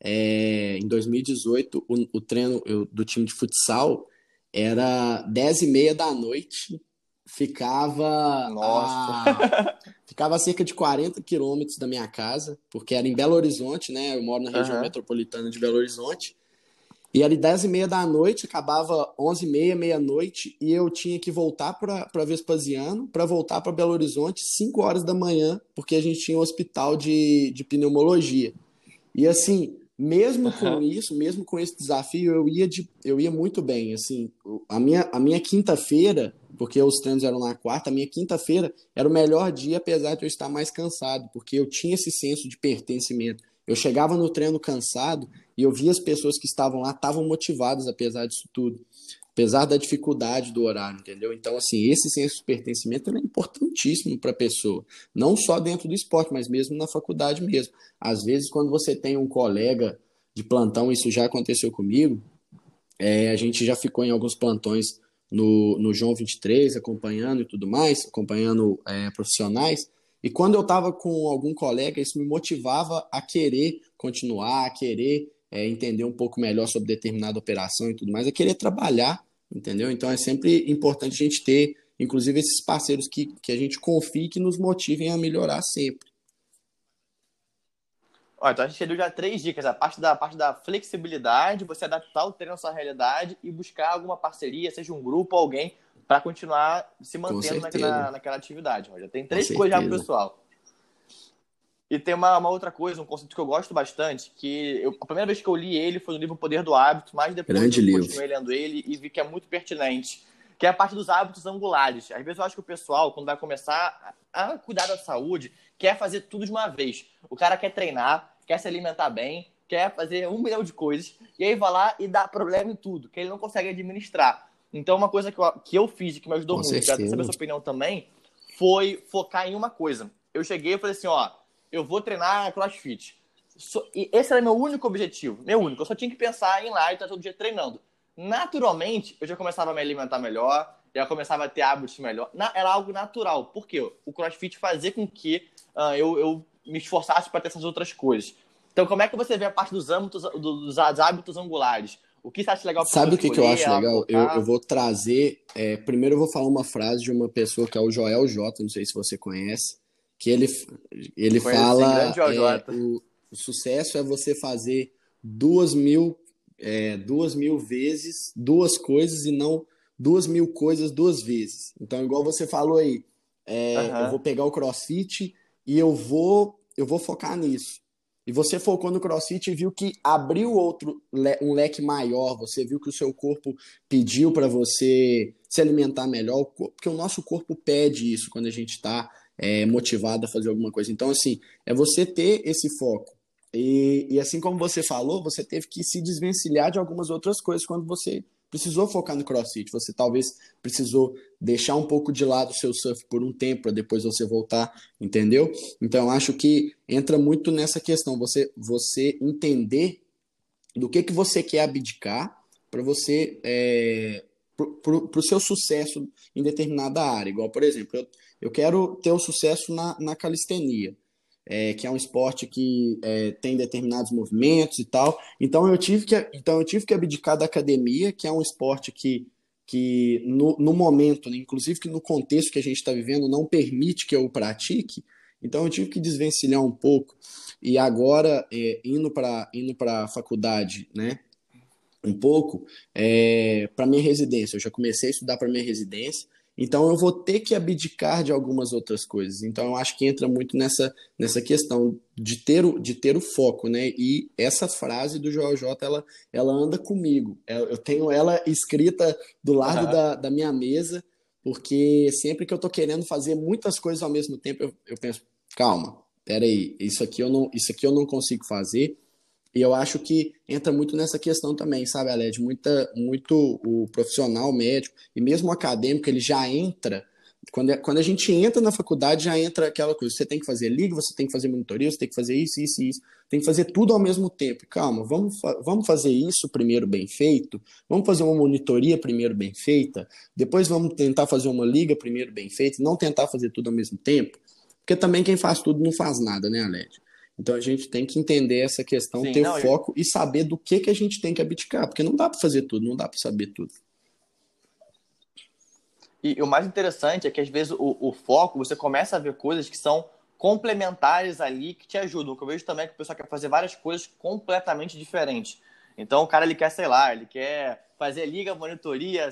É, em 2018, o, o treino eu, do time de futsal era 10 e meia da noite, ficava Nossa. A, <laughs> ficava a cerca de 40 quilômetros da minha casa, porque era em Belo Horizonte, né? Eu moro na região uhum. metropolitana de Belo Horizonte. E ali 10 e meia da noite, acabava 11 e meia, meia-noite, e eu tinha que voltar para Vespasiano, para voltar para Belo Horizonte, 5 horas da manhã, porque a gente tinha um hospital de, de pneumologia. E assim, mesmo com isso, mesmo com esse desafio, eu ia, de, eu ia muito bem. Assim, a minha, a minha quinta-feira, porque os treinos eram na quarta, a minha quinta-feira era o melhor dia, apesar de eu estar mais cansado, porque eu tinha esse senso de pertencimento. Eu chegava no treino cansado e eu via as pessoas que estavam lá, estavam motivadas apesar disso tudo apesar da dificuldade do horário, entendeu? Então, assim, esse senso de pertencimento é importantíssimo para a pessoa, não só dentro do esporte, mas mesmo na faculdade mesmo. Às vezes, quando você tem um colega de plantão, isso já aconteceu comigo, é, a gente já ficou em alguns plantões no, no João 23, acompanhando e tudo mais, acompanhando é, profissionais, e quando eu estava com algum colega, isso me motivava a querer continuar, a querer é, entender um pouco melhor sobre determinada operação e tudo mais, é querer trabalhar, entendeu? Então é sempre importante a gente ter, inclusive, esses parceiros que, que a gente confie que nos motivem a melhorar sempre. Olha, então a gente deu já três dicas. A parte da, a parte da flexibilidade, você adaptar o treino à sua realidade e buscar alguma parceria, seja um grupo ou alguém, para continuar se mantendo na, naquela atividade. Já tem três coisas já pro pessoal. E tem uma, uma, outra coisa, um conceito que eu gosto bastante, que eu, a primeira vez que eu li ele foi no livro Poder do Hábito, mas depois Grande eu livro. continuei lendo ele e vi que é muito pertinente, que é a parte dos hábitos angulares. Às vezes eu acho que o pessoal, quando vai começar a cuidar da saúde, quer fazer tudo de uma vez. O cara quer treinar, quer se alimentar bem, quer fazer um milhão de coisas, e aí vai lá e dá problema em tudo, que ele não consegue administrar. Então, uma coisa que eu, que eu fiz e que me ajudou Com muito, quero saber a sua opinião também, foi focar em uma coisa. Eu cheguei e falei assim, ó, eu vou treinar crossfit. esse era meu único objetivo, meu único. Eu só tinha que pensar em ir lá e estar todo dia treinando. Naturalmente, eu já começava a me alimentar melhor, já começava a ter hábitos melhor. era algo natural. Por quê? O crossfit fazia com que uh, eu, eu me esforçasse para ter essas outras coisas. Então, como é que você vê a parte dos hábitos, dos hábitos angulares? O que você acha legal? Sabe o que, que eu acho legal? Eu, eu, vou trazer. É, primeiro, eu vou falar uma frase de uma pessoa que é o Joel J. Não sei se você conhece que ele, ele fala é, o, o, sucesso é você fazer duas mil, é, duas mil vezes duas coisas e não duas mil coisas duas vezes. Então, igual você falou aí, é, uhum. eu vou pegar o CrossFit e eu vou eu vou focar nisso. E você focou no CrossFit e viu que abriu outro um leque maior. Você viu que o seu corpo pediu para você se alimentar melhor, porque o nosso corpo pede isso quando a gente está é, motivado a fazer alguma coisa. Então, assim, é você ter esse foco. E, e assim como você falou, você teve que se desvencilhar de algumas outras coisas quando você precisou focar no CrossFit. Você talvez precisou deixar um pouco de lado o seu surf por um tempo para depois você voltar, entendeu? Então acho que entra muito nessa questão você você entender do que que você quer abdicar para você é, para o seu sucesso em determinada área. Igual por exemplo, eu, eu quero ter o um sucesso na, na calistenia, é, que é um esporte que é, tem determinados movimentos e tal. Então eu tive que, então eu tive que abdicar da academia, que é um esporte que, que no, no momento, né, inclusive que no contexto que a gente está vivendo, não permite que eu pratique. Então eu tive que desvencilhar um pouco. E agora, é, indo para indo a faculdade, né? Um pouco, é, para minha residência. Eu já comecei a estudar para minha residência. Então eu vou ter que abdicar de algumas outras coisas. Então eu acho que entra muito nessa, nessa questão de ter, o, de ter o foco, né? E essa frase do Joel J, ela, ela anda comigo. É, eu tenho ela escrita do lado uhum. da, da minha mesa, porque sempre que eu tô querendo fazer muitas coisas ao mesmo tempo, eu, eu penso, calma, peraí, isso aqui eu não, isso aqui eu não consigo fazer. E eu acho que entra muito nessa questão também, sabe, Aled? Muita, muito o profissional médico e mesmo o acadêmico, ele já entra. Quando, é, quando a gente entra na faculdade, já entra aquela coisa: você tem que fazer liga, você tem que fazer monitoria, você tem que fazer isso, isso e isso. Tem que fazer tudo ao mesmo tempo. Calma, vamos, vamos fazer isso primeiro bem feito, vamos fazer uma monitoria primeiro bem feita, depois vamos tentar fazer uma liga primeiro bem feita, não tentar fazer tudo ao mesmo tempo. Porque também quem faz tudo não faz nada, né, Aled? Então a gente tem que entender essa questão, Sim, ter não, foco eu... e saber do que, que a gente tem que abdicar, porque não dá para fazer tudo, não dá para saber tudo. E, o mais interessante é que às vezes o, o, foco, você começa a ver coisas que são complementares ali que te ajudam. O que eu vejo também é que o pessoal quer fazer várias coisas completamente diferentes. Então o cara ele quer, sei lá, ele quer fazer liga, monitoria,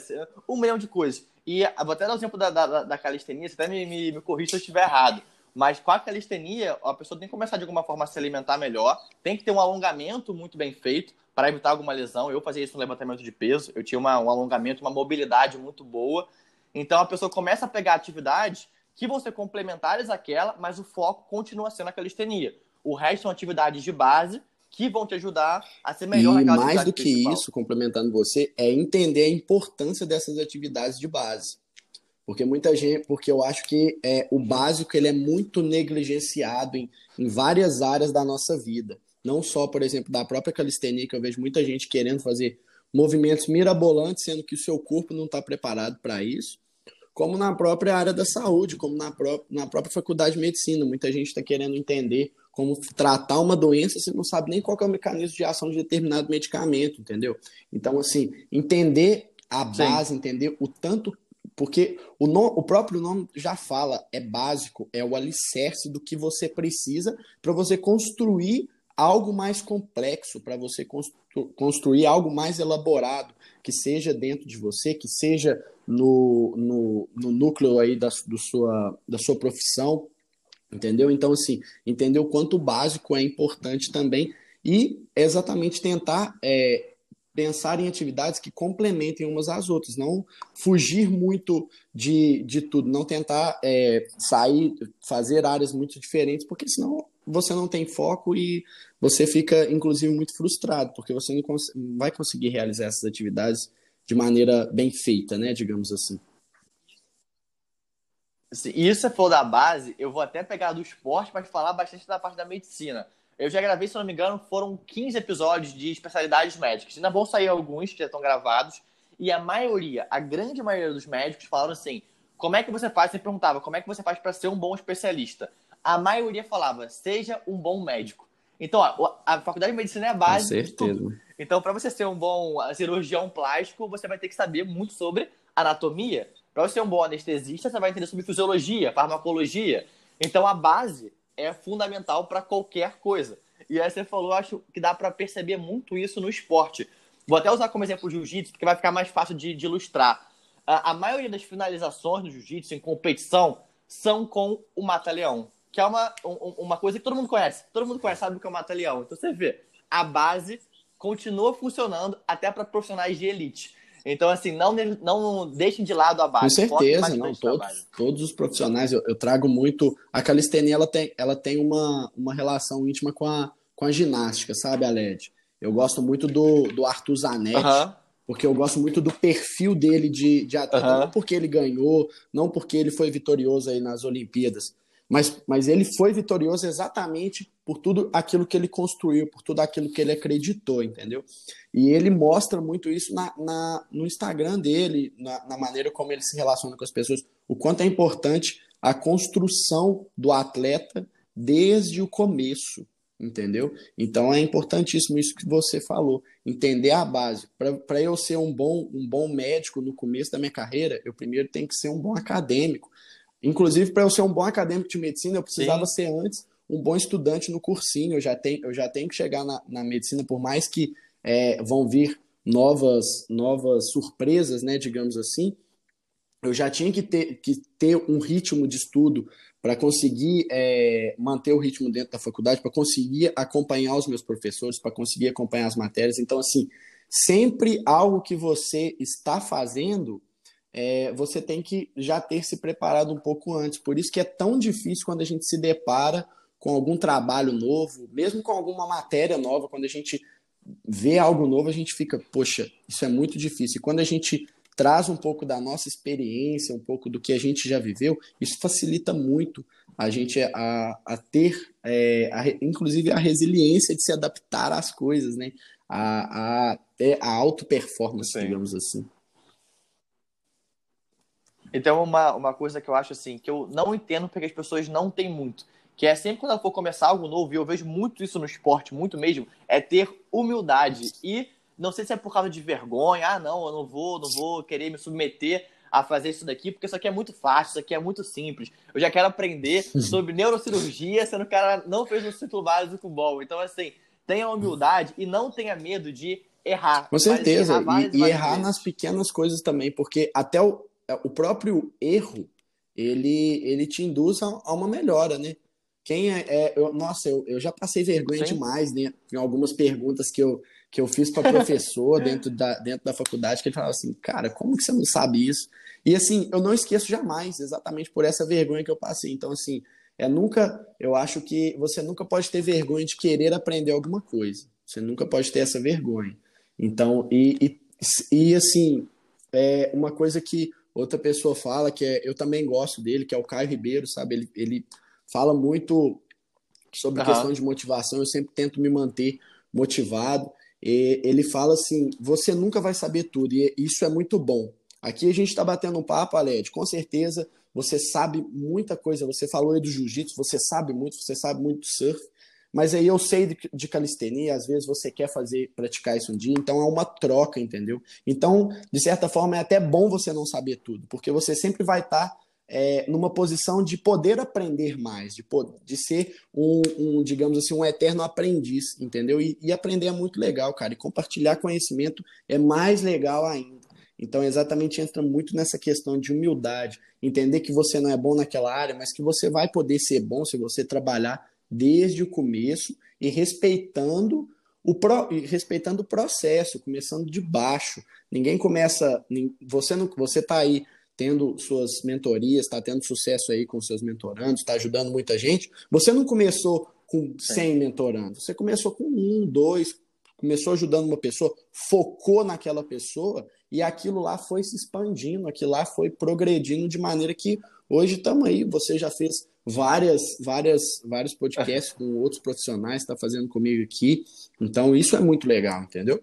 um milhão de coisas. E vou até dar o exemplo da, da, da calistenia, você até me, me, me corrija se eu estiver errado Mas com a calistenia, a pessoa tem que começar de alguma forma a se alimentar melhor, tem que ter um alongamento muito bem feito para evitar alguma lesão. Eu fazia isso no levantamento de peso, eu tinha uma, um alongamento, uma mobilidade muito boa. Então a pessoa começa a pegar atividades que vão ser complementares àquela, mas o foco continua sendo a calistenia. O resto são atividades de base que vão te ajudar a ser melhor e mais do que principal. isso, complementando você, é entender a importância dessas atividades de base. Porque muita gente, porque eu acho que é, o básico ele é muito negligenciado em, em várias áreas da nossa vida. Não só, por exemplo, da própria calistenia, que eu vejo muita gente querendo fazer movimentos mirabolantes, sendo que o seu corpo não está preparado para isso, como na própria área da saúde, como na, pró na própria faculdade de medicina. Muita gente está querendo entender como tratar uma doença, você não sabe nem qual é o mecanismo de ação de determinado medicamento, entendeu? Então, assim, entender a base, Sim. entender o tanto. Porque o, o próprio nome já fala, é básico, é o alicerce do que você precisa para você construir algo mais complexo, para você constru, construir algo mais elaborado, que seja dentro de você, que seja no, no, no núcleo aí da, do sua, da sua profissão, Entendeu? Então, assim, entender o quanto o básico é importante também e exatamente tentar é, pensar em atividades que complementem umas às outras, não fugir muito de, de tudo, não tentar é, sair, fazer áreas muito diferentes, porque senão você não tem foco e você fica, inclusive, muito frustrado, porque você não, cons vai conseguir realizar essas atividades de maneira bem feita, né, digamos assim. E isso você falou da base, eu vou até pegar do esporte para falar bastante da parte da medicina. Eu já gravei, se não me engano, foram 15 episódios de especialidades médicas. Ainda vão sair alguns que já estão gravados. E a maioria, a grande maioria dos médicos falaram assim: como é que você faz? Você perguntava, como é que você faz para ser um bom especialista? A maioria falava, seja um bom médico. Então, ó, a faculdade de medicina é a base. Com certeza. Então, para você ser um bom cirurgião plástico, você vai ter que saber muito sobre anatomia, para você ser um bom anestesista, você vai entender sobre fisiologia, farmacologia. Então a base é fundamental para qualquer coisa. E aí você falou, acho que dá para perceber muito isso no esporte. Vou até usar como exemplo o jiu-jitsu, porque vai ficar mais fácil de, de ilustrar. A, a, maioria das finalizações no jiu-jitsu em competição são com o mata-leão, que é uma, um, uma coisa que todo mundo conhece. Todo mundo conhece, sabe o que é o mata-leão. Então você vê, a base continua funcionando até para profissionais de elite. Então, assim, não, não deixem de lado a base. Com certeza, não. Todos, todos os profissionais, eu, eu, trago muito. A calistenia ela tem, ela tem uma, uma relação íntima com a, com a ginástica, sabe, Aled? Eu gosto muito do, do Arthur Zanetti. Uh -huh. Porque eu gosto muito do perfil dele de, de atleta, uh -huh. não porque ele ganhou, não porque ele foi vitorioso aí nas Olimpíadas, mas, mas ele foi vitorioso exatamente por tudo aquilo que ele construiu, por tudo aquilo que ele acreditou, entendeu? E ele mostra muito isso na, na no Instagram dele, na, na, maneira como ele se relaciona com as pessoas, o quanto é importante a construção do atleta desde o começo, entendeu? Então é importantíssimo isso que você falou, entender a base. Para eu ser um bom, um bom médico no começo da minha carreira, eu primeiro tenho que ser um bom acadêmico. Inclusive, para eu ser um bom acadêmico de medicina, eu precisava Sim. ser antes um bom estudante no cursinho. Eu já tenho, eu já tenho que chegar na, na medicina, por mais que é, vão vir novas, novas surpresas, né, digamos assim. Eu já tinha que ter, que ter um ritmo de estudo para conseguir é, manter o ritmo dentro da faculdade, para conseguir acompanhar os meus professores, para conseguir acompanhar as matérias. Então, assim, sempre algo que você está fazendo é, você tem que já ter se preparado um pouco antes. Por isso que é tão difícil quando a gente se depara com algum trabalho novo, mesmo com alguma matéria nova, quando a gente vê algo novo, a gente fica, poxa, isso é muito difícil. E quando a gente traz um pouco da nossa experiência, um pouco do que a gente já viveu, isso facilita muito a gente a, a ter, é, a, inclusive, a resiliência de se adaptar às coisas, né? A, a, a auto-performance, digamos assim. Então, uma, uma coisa que eu acho assim, que eu não entendo porque as pessoas não têm muito, que é sempre quando ela for começar algo novo, e eu vejo muito isso no esporte, muito mesmo, é ter humildade. E não sei se é por causa de vergonha, ah, não, eu não vou, não vou querer me submeter a fazer isso daqui, porque isso aqui é muito fácil, isso aqui é muito simples. Eu já quero aprender sobre neurocirurgia, sendo que o cara não fez um ciclo básico bom. Então, assim, tenha humildade e não tenha medo de errar. Com certeza, errar e, e errar nas pequenas coisas também, porque até o, o próprio erro ele, ele te induz a, a uma melhora, né? Quem é, é eu, nossa, eu, eu já passei vergonha Sim. demais né, em algumas perguntas que eu, que eu fiz para professor <laughs> dentro da, dentro da faculdade, que ele falava assim, cara, como que você não sabe isso? E assim, eu não esqueço jamais, exatamente por essa vergonha que eu passei. Então, assim, é nunca, eu acho que você nunca pode ter vergonha de querer aprender alguma coisa. Você nunca pode ter essa vergonha. Então, e, e, e assim, é uma coisa que outra pessoa fala, que é, eu também gosto dele, que é o Caio Ribeiro, sabe? Ele, ele fala muito sobre uhum. questão de motivação, eu sempre tento me manter motivado. E ele fala assim: você nunca vai saber tudo, e isso é muito bom. Aqui a gente está batendo um papo, Aled, com certeza você sabe muita coisa. Você falou aí do jiu-jitsu, você sabe muito, você sabe muito do surf. Mas aí eu sei de, de calistenia, às vezes você quer fazer, praticar isso um dia, então é uma troca, entendeu? Então, de certa forma, é até bom você não saber tudo, porque você sempre vai estar tá, é, numa posição de poder aprender mais, de, de ser um, um, digamos assim, um eterno aprendiz, entendeu? E, e aprender é muito legal, cara, e compartilhar conhecimento é mais legal ainda. Então, exatamente entra muito nessa questão de humildade, entender que você não é bom naquela área, mas que você vai poder ser bom se você trabalhar desde o começo e respeitando o, pro, respeitando o processo, começando de baixo. Ninguém começa. Você não, você está aí tendo suas mentorias, está tendo sucesso aí com seus mentorandos, está ajudando muita gente. Você não começou com 100 mentorandos, você começou com um, dois, começou ajudando uma pessoa, focou naquela pessoa e aquilo lá foi se expandindo, aquilo lá foi progredindo de maneira que hoje estamos aí. Você já fez várias, várias, vários podcasts com outros profissionais, está fazendo comigo aqui. Então, isso é muito legal, entendeu?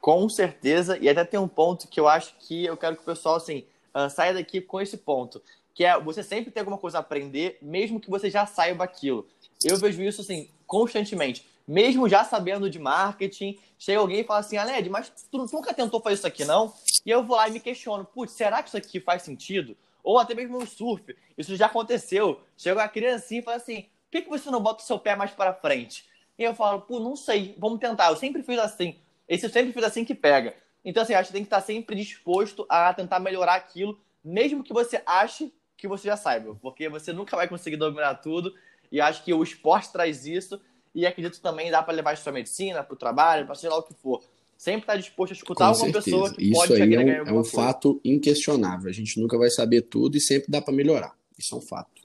Com certeza, e até tem um ponto que eu acho que eu quero que o pessoal assim, uh, saia daqui com esse ponto, que é você sempre ter alguma coisa a aprender, mesmo que você já saiba aquilo. Eu vejo isso assim constantemente, mesmo já sabendo de marketing, chega alguém e fala assim, Aled, mas tu nunca tentou fazer isso aqui não? E eu vou lá e me questiono, putz, será que isso aqui faz sentido? Ou até mesmo no surf. Isso já aconteceu. Chega uma criancinha e fala assim: por que, que você não bota o seu pé mais para frente? E eu falo, pô, não sei, vamos tentar. Eu sempre fiz assim. Esse eu sempre fiz assim que pega. Então, assim, acho que tem que estar sempre disposto a tentar melhorar aquilo, mesmo que você ache que você já saiba. Porque você nunca vai conseguir dominar tudo. E acho que o esporte traz isso. E acredito também dá para levar isso para medicina, para o trabalho, para sei lá o que for sempre está disposto a escutar Com alguma certeza. pessoa que Isso pode aí é um, é um fato inquestionável. A gente nunca vai saber tudo e sempre dá para melhorar. Isso é um fato.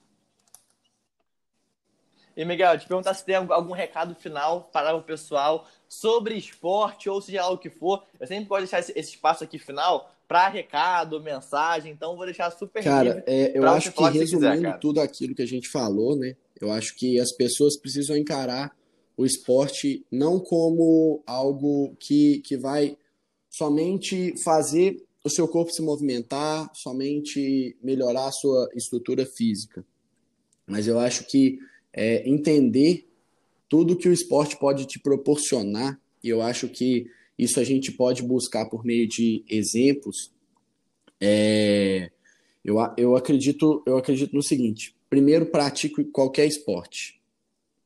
E Miguel, te perguntar se tem algum recado final para o pessoal sobre esporte ou seja lá o que for. Eu sempre gosto de deixar esse, esse espaço aqui final para recado, mensagem, então vou deixar super Cara, é, eu acho que resumindo quiser, tudo aquilo que a gente falou, né? Eu acho que as pessoas precisam encarar o esporte não como algo que, que vai somente fazer o seu corpo se movimentar, somente melhorar a sua estrutura física. Mas eu acho que é, entender tudo que o esporte pode te proporcionar, e eu acho que isso a gente pode buscar por meio de exemplos. É, eu, eu, acredito, eu acredito no seguinte: primeiro, pratique qualquer esporte.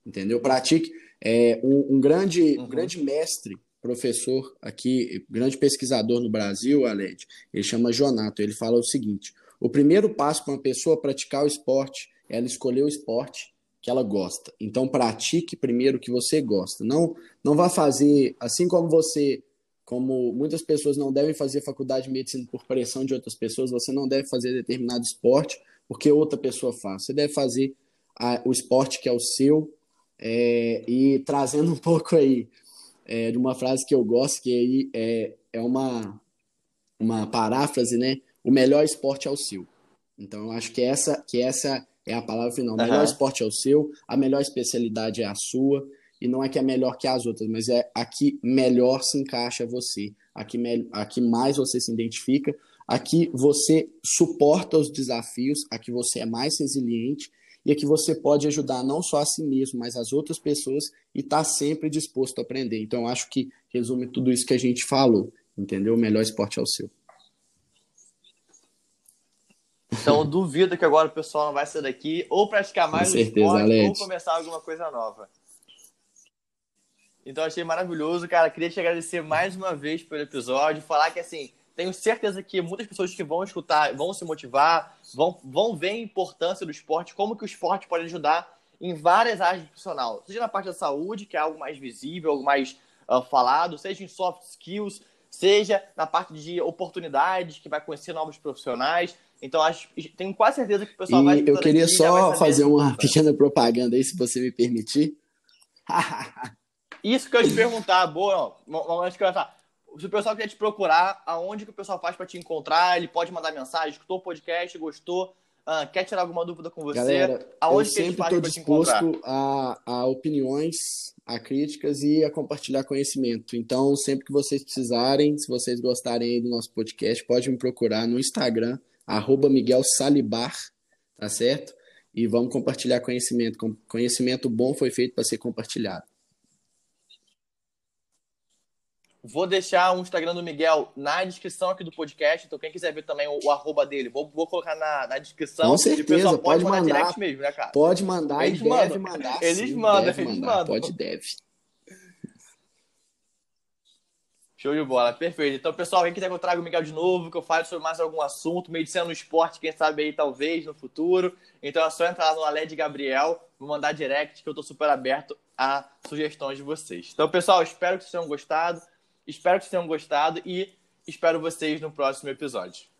Entendeu? Pratique é, um, um grande, uhum. um grande mestre, professor aqui, grande pesquisador no Brasil, Aled, ele chama Jonato. Ele fala o seguinte: o primeiro passo para uma pessoa praticar o esporte é ela escolher o esporte que ela gosta. Então pratique primeiro o que você gosta. Não, não vá fazer assim como você, como muitas pessoas não devem fazer faculdade de medicina por pressão de outras pessoas. Você não deve fazer determinado esporte porque outra pessoa faz. Você deve fazer a, o esporte que é o seu é, e trazendo um <laughs> pouco aí é, de uma frase que eu gosto, que aí é, é uma, uma paráfrase, né? O melhor esporte é o seu. Então, eu acho que essa, que essa é a palavra final. O melhor esporte é o seu, a melhor especialidade é a sua, e não é que é melhor que as outras, mas é a que melhor se encaixa você, a que, me, a que mais você se identifica, a que você suporta os desafios, a que você é mais resiliente e é que você pode ajudar não só a si mesmo, mas as outras pessoas e estar tá sempre disposto a aprender. Então, eu acho que resume tudo isso que a gente falou, entendeu? O melhor esporte é o seu. Então, eu duvido que agora o pessoal não vai sair daqui ou praticar mais Com certeza, esporte Alex. ou começar alguma coisa nova. Então, achei maravilhoso, cara. Queria te agradecer mais uma vez pelo episódio. Falar que, assim, tenho certeza que muitas pessoas que vão escutar vão se motivar, vão, vão ver a importância do esporte, como que o esporte pode ajudar em várias áreas do profissional, seja na parte da saúde, que é algo mais visível, algo mais uh, falado, seja em soft skills, seja na parte de oportunidades, que vai conhecer novos profissionais. Então, acho, tenho quase certeza que o pessoal e vai. Eu queria só fazer uma <laughs> pequena propaganda aí, se você me permitir. <laughs> Isso que eu ia te perguntar, boa, não, acho que eu ia falar. Se o pessoal quer te procurar, aonde que o pessoal faz para te encontrar? Ele pode mandar mensagem, escutou o podcast, gostou, uh, quer tirar alguma dúvida com você? Galera, aonde eu sempre estou disposto a, a opiniões, a críticas e a compartilhar conhecimento. Então, sempre que vocês precisarem, se vocês gostarem do nosso podcast, pode me procurar no Instagram, arroba Miguel Salibar, tá certo? E vamos compartilhar conhecimento. Conhecimento bom foi feito para ser compartilhado. Vou deixar o Instagram do Miguel na descrição aqui do podcast. Então, quem quiser ver também o, o arroba dele, vou, vou colocar na, na descrição. Com certeza, pode, pode mandar. mesmo, né, cara? Pode mandar eles e mandam. deve mandar. Eles sim, mandam, eles mandar. mandam. Pode deve. Show de bola, perfeito. Então, pessoal, quem quiser que eu traga o Miguel de novo, que eu fale sobre mais algum assunto, medicina no esporte, quem sabe aí, talvez, no futuro. Então é só entrar lá no Aled Gabriel, vou mandar direct, que eu tô super aberto a sugestões de vocês. Então, pessoal, espero que vocês tenham gostado. Espero que vocês tenham gostado e espero vocês no próximo episódio.